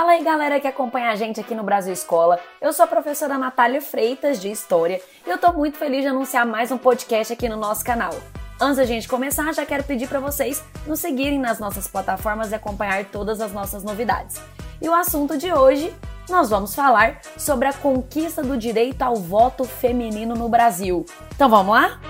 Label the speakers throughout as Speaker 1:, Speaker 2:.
Speaker 1: Fala aí galera que acompanha a gente aqui no Brasil Escola. Eu sou a professora Natália Freitas de História e eu tô muito feliz de anunciar mais um podcast aqui no nosso canal. Antes da gente começar, já quero pedir para vocês nos seguirem nas nossas plataformas e acompanhar todas as nossas novidades. E o assunto de hoje, nós vamos falar sobre a conquista do direito ao voto feminino no Brasil. Então vamos lá?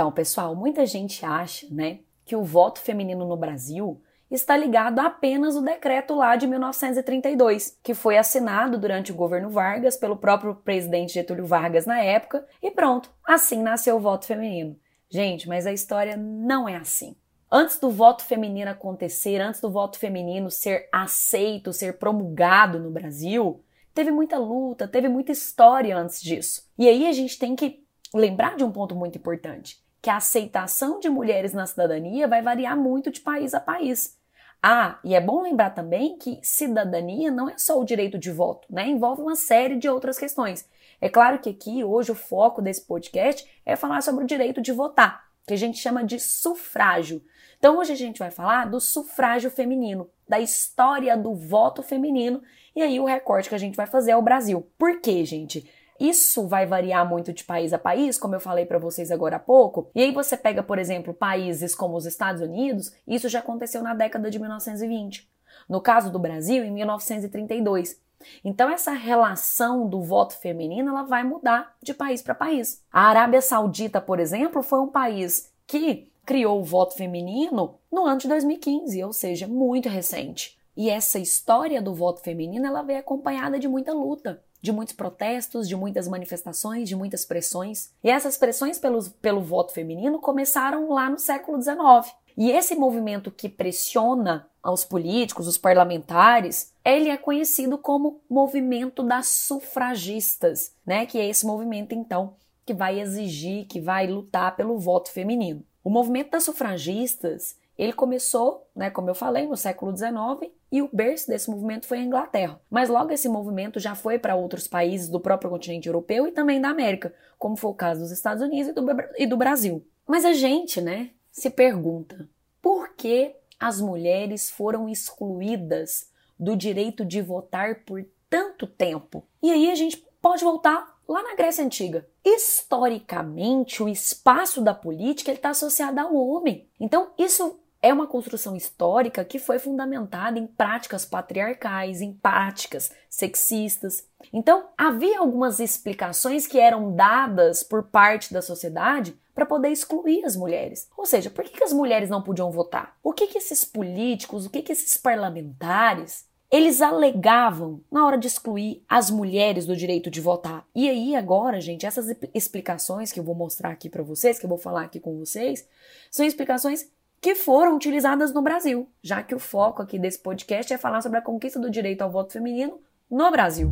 Speaker 1: Então, pessoal, muita gente acha, né, que o voto feminino no Brasil está ligado apenas ao decreto lá de 1932, que foi assinado durante o governo Vargas pelo próprio presidente Getúlio Vargas na época, e pronto, assim nasceu o voto feminino. Gente, mas a história não é assim. Antes do voto feminino acontecer, antes do voto feminino ser aceito, ser promulgado no Brasil, teve muita luta, teve muita história antes disso. E aí a gente tem que lembrar de um ponto muito importante que a aceitação de mulheres na cidadania vai variar muito de país a país. Ah, e é bom lembrar também que cidadania não é só o direito de voto, né? Envolve uma série de outras questões. É claro que aqui, hoje, o foco desse podcast é falar sobre o direito de votar, que a gente chama de sufrágio. Então, hoje a gente vai falar do sufrágio feminino, da história do voto feminino, e aí o recorte que a gente vai fazer é o Brasil. Por quê, gente? Isso vai variar muito de país a país, como eu falei para vocês agora há pouco. E aí você pega, por exemplo, países como os Estados Unidos, isso já aconteceu na década de 1920. No caso do Brasil, em 1932. Então essa relação do voto feminino ela vai mudar de país para país. A Arábia Saudita, por exemplo, foi um país que criou o voto feminino no ano de 2015, ou seja, muito recente. E essa história do voto feminino ela veio acompanhada de muita luta de muitos protestos, de muitas manifestações, de muitas pressões. E essas pressões pelo, pelo voto feminino começaram lá no século XIX. E esse movimento que pressiona aos políticos, os parlamentares, ele é conhecido como movimento das sufragistas, né? Que é esse movimento então que vai exigir, que vai lutar pelo voto feminino. O movimento das sufragistas, ele começou, né, como eu falei, no século XIX e o berço desse movimento foi a Inglaterra. Mas logo esse movimento já foi para outros países do próprio continente europeu e também da América, como foi o caso dos Estados Unidos e do, e do Brasil. Mas a gente, né, se pergunta por que as mulheres foram excluídas do direito de votar por tanto tempo? E aí a gente pode voltar lá na Grécia Antiga. Historicamente, o espaço da política está associado ao homem. Então, isso é uma construção histórica que foi fundamentada em práticas patriarcais, em práticas sexistas. Então, havia algumas explicações que eram dadas por parte da sociedade para poder excluir as mulheres. Ou seja, por que, que as mulheres não podiam votar? O que, que esses políticos, o que, que esses parlamentares eles alegavam na hora de excluir as mulheres do direito de votar. E aí agora, gente, essas explicações que eu vou mostrar aqui para vocês, que eu vou falar aqui com vocês, são explicações que foram utilizadas no Brasil, já que o foco aqui desse podcast é falar sobre a conquista do direito ao voto feminino no Brasil.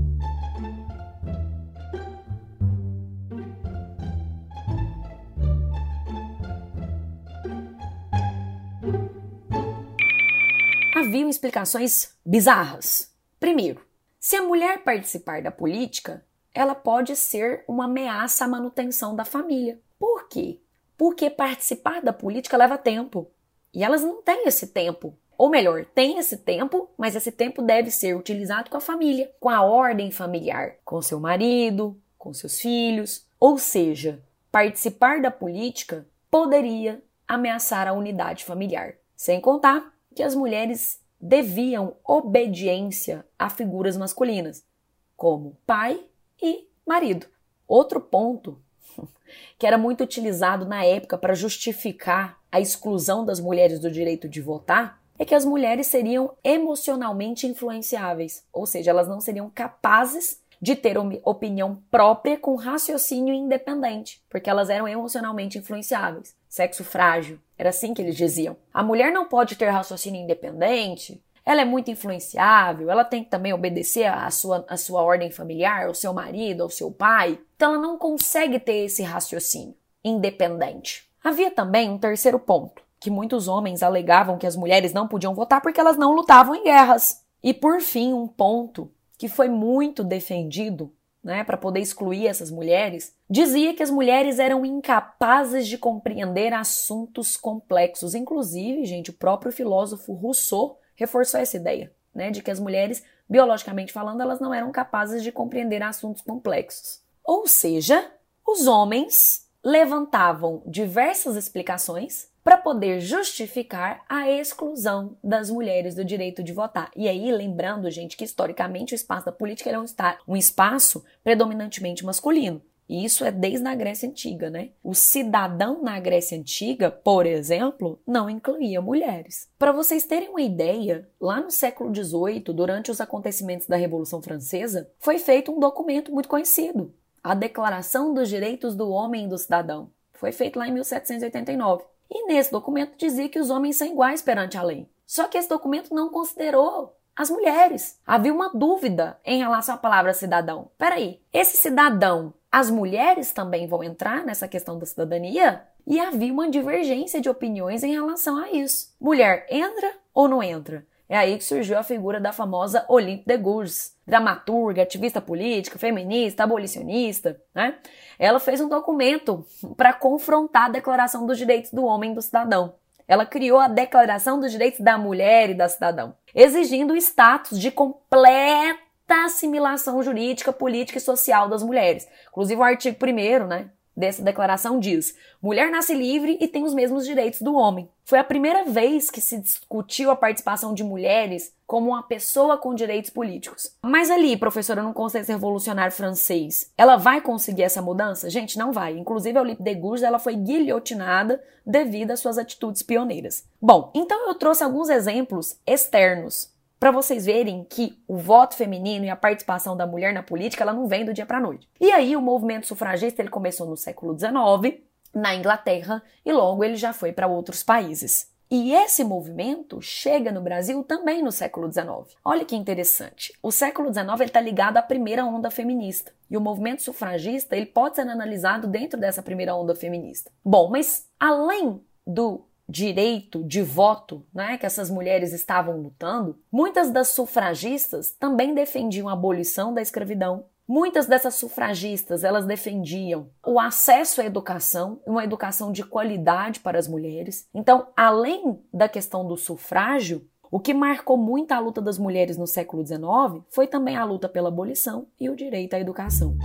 Speaker 1: Haviam explicações bizarras. Primeiro, se a mulher participar da política, ela pode ser uma ameaça à manutenção da família. Por quê? Porque participar da política leva tempo. E elas não têm esse tempo. Ou melhor, tem esse tempo, mas esse tempo deve ser utilizado com a família, com a ordem familiar, com seu marido, com seus filhos. Ou seja, participar da política poderia ameaçar a unidade familiar. Sem contar que as mulheres deviam obediência a figuras masculinas, como pai e marido. Outro ponto que era muito utilizado na época para justificar a exclusão das mulheres do direito de votar, é que as mulheres seriam emocionalmente influenciáveis, ou seja, elas não seriam capazes de ter opinião própria com raciocínio independente, porque elas eram emocionalmente influenciáveis. Sexo frágil, era assim que eles diziam. A mulher não pode ter raciocínio independente ela é muito influenciável, ela tem que também obedecer à sua, à sua ordem familiar, ao seu marido, ao seu pai. Então ela não consegue ter esse raciocínio independente. Havia também um terceiro ponto, que muitos homens alegavam que as mulheres não podiam votar porque elas não lutavam em guerras. E por fim, um ponto que foi muito defendido né, para poder excluir essas mulheres, dizia que as mulheres eram incapazes de compreender assuntos complexos. Inclusive, gente, o próprio filósofo Rousseau reforçou essa ideia, né, de que as mulheres, biologicamente falando, elas não eram capazes de compreender assuntos complexos. Ou seja, os homens levantavam diversas explicações para poder justificar a exclusão das mulheres do direito de votar. E aí, lembrando, gente, que historicamente o espaço da política é um, um espaço predominantemente masculino. E isso é desde a Grécia Antiga, né? O cidadão na Grécia Antiga, por exemplo, não incluía mulheres. Para vocês terem uma ideia, lá no século XVIII, durante os acontecimentos da Revolução Francesa, foi feito um documento muito conhecido, a Declaração dos Direitos do Homem e do Cidadão. Foi feito lá em 1789. E nesse documento dizia que os homens são iguais perante a lei. Só que esse documento não considerou as mulheres. Havia uma dúvida em relação à palavra cidadão. Peraí, esse cidadão, as mulheres também vão entrar nessa questão da cidadania? E havia uma divergência de opiniões em relação a isso. Mulher entra ou não entra? É aí que surgiu a figura da famosa Olympe de Gouges, dramaturga, ativista política, feminista, abolicionista. Né? Ela fez um documento para confrontar a Declaração dos Direitos do Homem e do Cidadão. Ela criou a Declaração dos Direitos da Mulher e da Cidadão, exigindo o status de completa assimilação jurídica, política e social das mulheres. Inclusive o artigo 1 né, dessa declaração diz: mulher nasce livre e tem os mesmos direitos do homem. Foi a primeira vez que se discutiu a participação de mulheres como uma pessoa com direitos políticos. Mas ali, professora, no Conselho Revolucionário Francês, ela vai conseguir essa mudança? Gente, não vai. Inclusive, a Olympe de Gouges ela foi guilhotinada devido às suas atitudes pioneiras. Bom, então eu trouxe alguns exemplos externos para vocês verem que o voto feminino e a participação da mulher na política ela não vem do dia para noite. E aí o movimento sufragista ele começou no século XIX na Inglaterra e logo ele já foi para outros países. E esse movimento chega no Brasil também no século XIX. Olha que interessante. O século XIX está ligado à primeira onda feminista. E o movimento sufragista ele pode ser analisado dentro dessa primeira onda feminista. Bom, mas além do direito de voto, né, que essas mulheres estavam lutando, muitas das sufragistas também defendiam a abolição da escravidão. Muitas dessas sufragistas, elas defendiam o acesso à educação, uma educação de qualidade para as mulheres. Então, além da questão do sufrágio, o que marcou muito a luta das mulheres no século XIX foi também a luta pela abolição e o direito à educação.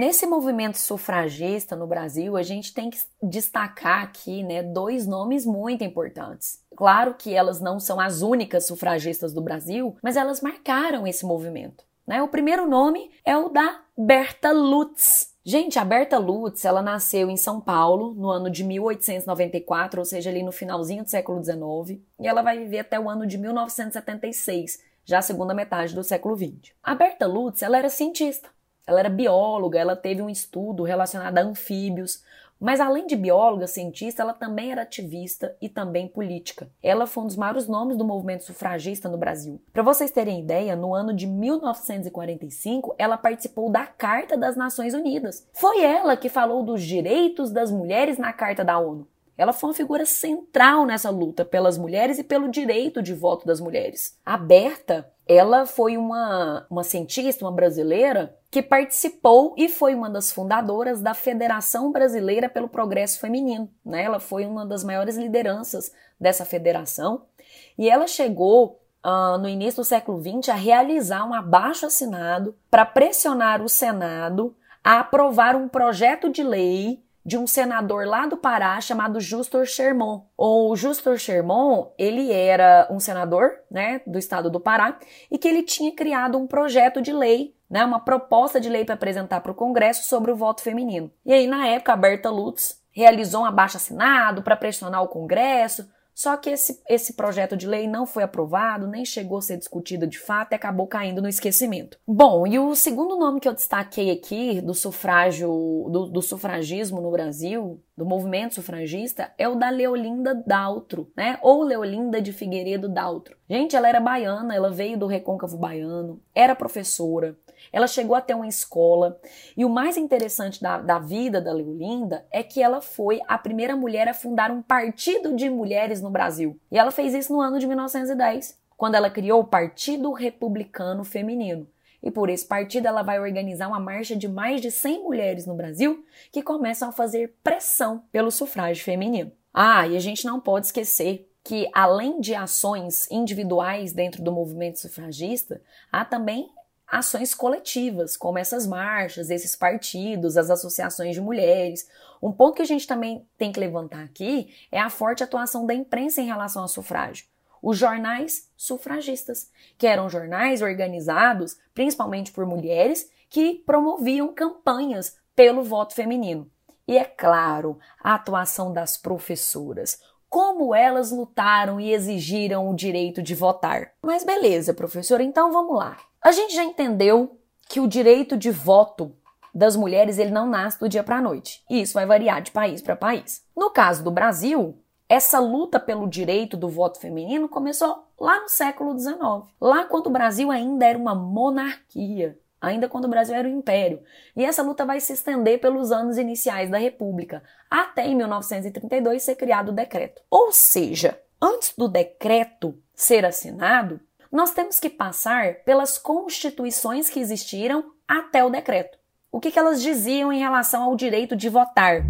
Speaker 1: Nesse movimento sufragista no Brasil, a gente tem que destacar aqui né, dois nomes muito importantes. Claro que elas não são as únicas sufragistas do Brasil, mas elas marcaram esse movimento. Né? O primeiro nome é o da Berta Lutz. Gente, a Berta Lutz, ela nasceu em São Paulo no ano de 1894, ou seja, ali no finalzinho do século XIX, e ela vai viver até o ano de 1976, já a segunda metade do século XX. A Berta Lutz, ela era cientista. Ela era bióloga, ela teve um estudo relacionado a anfíbios, mas além de bióloga, cientista, ela também era ativista e também política. Ela foi um dos maiores nomes do movimento sufragista no Brasil. Para vocês terem ideia, no ano de 1945, ela participou da Carta das Nações Unidas. Foi ela que falou dos direitos das mulheres na Carta da ONU. Ela foi uma figura central nessa luta pelas mulheres e pelo direito de voto das mulheres. A Berta, ela foi uma, uma cientista, uma brasileira, que participou e foi uma das fundadoras da Federação Brasileira pelo Progresso Feminino. Né? Ela foi uma das maiores lideranças dessa federação e ela chegou Uh, no início do século XX, a realizar um abaixo assinado para pressionar o Senado a aprovar um projeto de lei de um senador lá do Pará chamado Justor Sherman. O Justor Sherman, ele era um senador, né, do estado do Pará, e que ele tinha criado um projeto de lei, né, uma proposta de lei para apresentar para o Congresso sobre o voto feminino. E aí, na época, a Berta Lutz realizou um abaixo assinado para pressionar o Congresso, só que esse, esse projeto de lei não foi aprovado, nem chegou a ser discutido de fato e acabou caindo no esquecimento. Bom, e o segundo nome que eu destaquei aqui do sufrágio, do, do sufragismo no Brasil, do movimento sufragista, é o da Leolinda Daltro, né? Ou Leolinda de Figueiredo Daltro. Gente, ela era baiana, ela veio do recôncavo baiano, era professora, ela chegou a ter uma escola. E o mais interessante da, da vida da Leolinda é que ela foi a primeira mulher a fundar um partido de mulheres no Brasil. E ela fez isso no ano de 1910, quando ela criou o Partido Republicano Feminino. E por esse partido ela vai organizar uma marcha de mais de 100 mulheres no Brasil que começam a fazer pressão pelo sufrágio feminino. Ah, e a gente não pode esquecer que, além de ações individuais dentro do movimento sufragista, há também ações coletivas, como essas marchas, esses partidos, as associações de mulheres. Um ponto que a gente também tem que levantar aqui é a forte atuação da imprensa em relação ao sufrágio. Os jornais sufragistas, que eram jornais organizados principalmente por mulheres que promoviam campanhas pelo voto feminino. E é claro, a atuação das professoras, como elas lutaram e exigiram o direito de votar. Mas beleza, professora, então vamos lá. A gente já entendeu que o direito de voto das mulheres ele não nasce do dia para a noite. E isso vai variar de país para país. No caso do Brasil, essa luta pelo direito do voto feminino começou lá no século XIX, lá quando o Brasil ainda era uma monarquia ainda quando o Brasil era um império. E essa luta vai se estender pelos anos iniciais da República, até em 1932 ser criado o decreto. Ou seja, antes do decreto ser assinado, nós temos que passar pelas constituições que existiram até o decreto. O que, que elas diziam em relação ao direito de votar?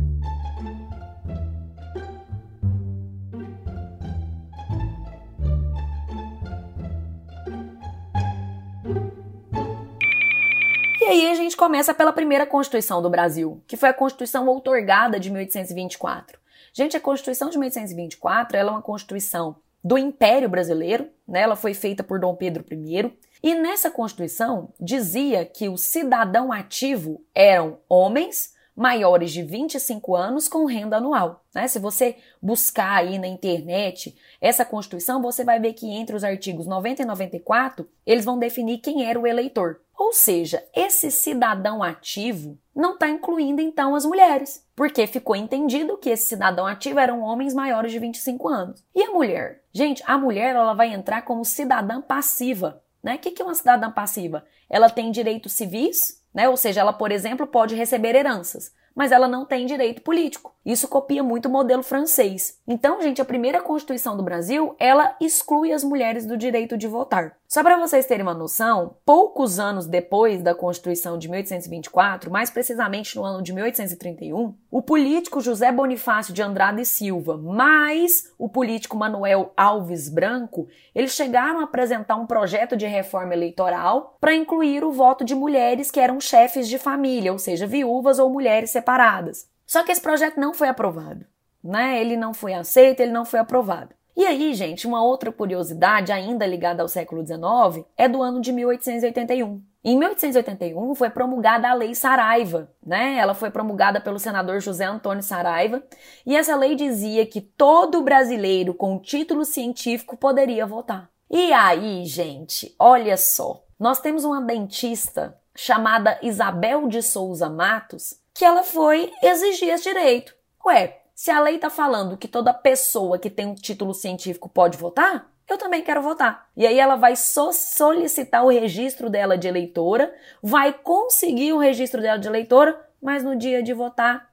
Speaker 1: aí a gente começa pela primeira Constituição do Brasil, que foi a Constituição outorgada de 1824. Gente, a Constituição de 1824 ela é uma Constituição do Império Brasileiro, né? ela foi feita por Dom Pedro I, e nessa Constituição dizia que o cidadão ativo eram homens maiores de 25 anos com renda anual. Né? Se você buscar aí na internet essa Constituição, você vai ver que entre os artigos 90 e 94, eles vão definir quem era o eleitor. Ou seja, esse cidadão ativo não está incluindo então as mulheres, porque ficou entendido que esse cidadão ativo eram homens maiores de 25 anos. E a mulher? Gente, a mulher ela vai entrar como cidadã passiva. Né? O que é uma cidadã passiva? Ela tem direitos civis, né? ou seja, ela, por exemplo, pode receber heranças mas ela não tem direito político. Isso copia muito o modelo francês. Então, gente, a primeira Constituição do Brasil, ela exclui as mulheres do direito de votar. Só para vocês terem uma noção, poucos anos depois da Constituição de 1824, mais precisamente no ano de 1831, o político José Bonifácio de Andrade Silva, mais o político Manuel Alves Branco, eles chegaram a apresentar um projeto de reforma eleitoral para incluir o voto de mulheres que eram chefes de família, ou seja, viúvas ou mulheres separadas. Só que esse projeto não foi aprovado, né? Ele não foi aceito, ele não foi aprovado. E aí, gente, uma outra curiosidade, ainda ligada ao século XIX, é do ano de 1881. Em 1881 foi promulgada a Lei Saraiva, né? Ela foi promulgada pelo senador José Antônio Saraiva, e essa lei dizia que todo brasileiro com título científico poderia votar. E aí, gente, olha só. Nós temos uma dentista chamada Isabel de Souza Matos, que ela foi exigir esse direito. Ué, se a lei está falando que toda pessoa que tem um título científico pode votar, eu também quero votar. E aí ela vai so solicitar o registro dela de eleitora, vai conseguir o registro dela de eleitora, mas no dia de votar,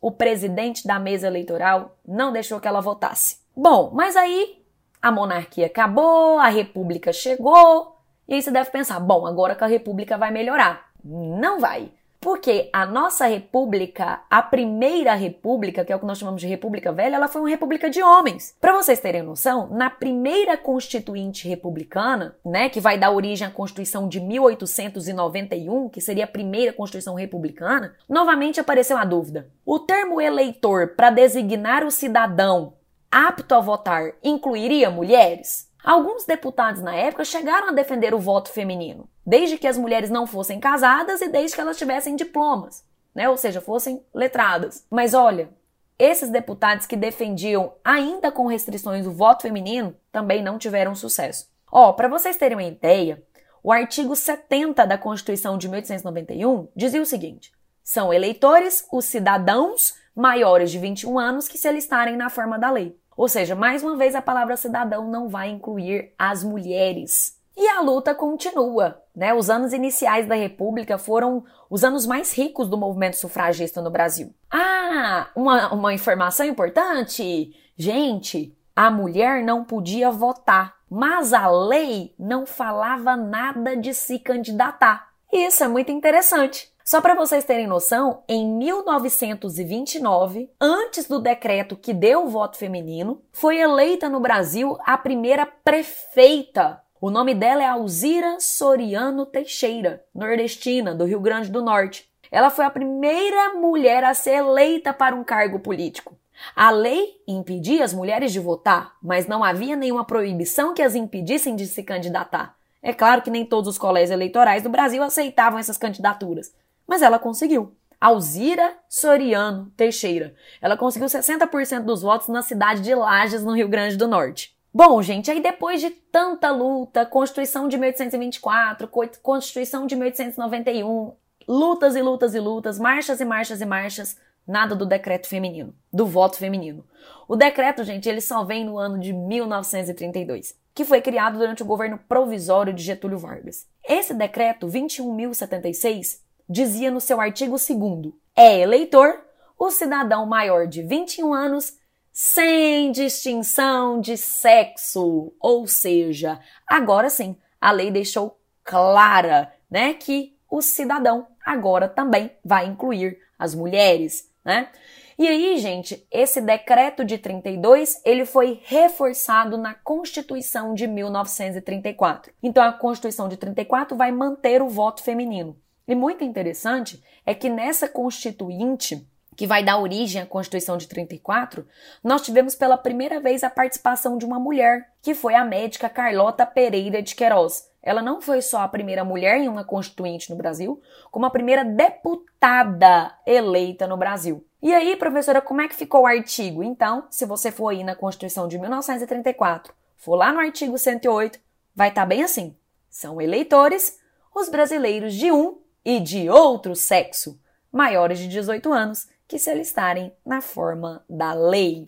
Speaker 1: o presidente da mesa eleitoral não deixou que ela votasse. Bom, mas aí a monarquia acabou, a república chegou, e aí você deve pensar: bom, agora que a república vai melhorar. Não vai. Porque a nossa república, a primeira república, que é o que nós chamamos de República Velha, ela foi uma república de homens. Para vocês terem noção, na primeira constituinte republicana, né, que vai dar origem à Constituição de 1891, que seria a primeira Constituição republicana, novamente apareceu a dúvida. O termo eleitor para designar o cidadão apto a votar incluiria mulheres? Alguns deputados na época chegaram a defender o voto feminino, desde que as mulheres não fossem casadas e desde que elas tivessem diplomas, né? ou seja, fossem letradas. Mas olha, esses deputados que defendiam, ainda com restrições, o voto feminino também não tiveram sucesso. Ó, para vocês terem uma ideia, o artigo 70 da Constituição de 1891 dizia o seguinte: são eleitores os cidadãos maiores de 21 anos que se alistarem na forma da lei. Ou seja, mais uma vez a palavra cidadão não vai incluir as mulheres. E a luta continua. Né? Os anos iniciais da República foram os anos mais ricos do movimento sufragista no Brasil. Ah, uma, uma informação importante! Gente, a mulher não podia votar, mas a lei não falava nada de se candidatar. Isso é muito interessante. Só para vocês terem noção, em 1929, antes do decreto que deu o voto feminino, foi eleita no Brasil a primeira prefeita o nome dela é Alzira Soriano Teixeira, nordestina, do Rio Grande do Norte. Ela foi a primeira mulher a ser eleita para um cargo político. A lei impedia as mulheres de votar, mas não havia nenhuma proibição que as impedissem de se candidatar. É claro que nem todos os colégios eleitorais do Brasil aceitavam essas candidaturas, mas ela conseguiu. Alzira Soriano Teixeira. Ela conseguiu 60% dos votos na cidade de Lages, no Rio Grande do Norte. Bom, gente, aí depois de tanta luta, Constituição de 1824, Constituição de 1891, lutas e lutas e lutas, marchas e marchas e marchas, nada do decreto feminino, do voto feminino. O decreto, gente, ele só vem no ano de 1932, que foi criado durante o governo provisório de Getúlio Vargas. Esse decreto 21.076 dizia no seu artigo 2 é eleitor o cidadão maior de 21 anos sem distinção de sexo. Ou seja, agora sim, a lei deixou clara, né, que o cidadão agora também vai incluir as mulheres, né? E aí, gente, esse decreto de 32, ele foi reforçado na Constituição de 1934. Então a Constituição de 34 vai manter o voto feminino. E muito interessante é que nessa constituinte que vai dar origem à Constituição de 34, nós tivemos pela primeira vez a participação de uma mulher, que foi a médica Carlota Pereira de Queiroz. Ela não foi só a primeira mulher em uma constituinte no Brasil, como a primeira deputada eleita no Brasil. E aí, professora, como é que ficou o artigo? Então, se você for aí na Constituição de 1934, for lá no artigo 108, vai estar tá bem assim: são eleitores os brasileiros de um e de outro sexo, maiores de 18 anos que se alistarem na forma da lei.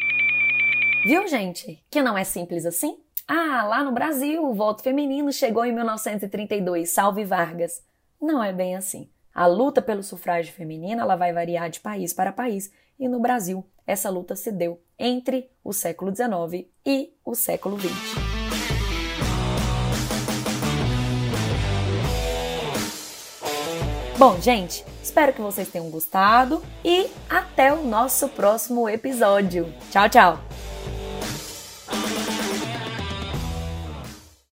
Speaker 1: Viu, gente? Que não é simples assim? Ah, lá no Brasil o voto feminino chegou em 1932, salve Vargas. Não é bem assim. A luta pelo sufrágio feminino ela vai variar de país para país e no Brasil essa luta se deu entre o século XIX e o século XX. Bom, gente, espero que vocês tenham gostado e até o nosso próximo episódio. Tchau, tchau!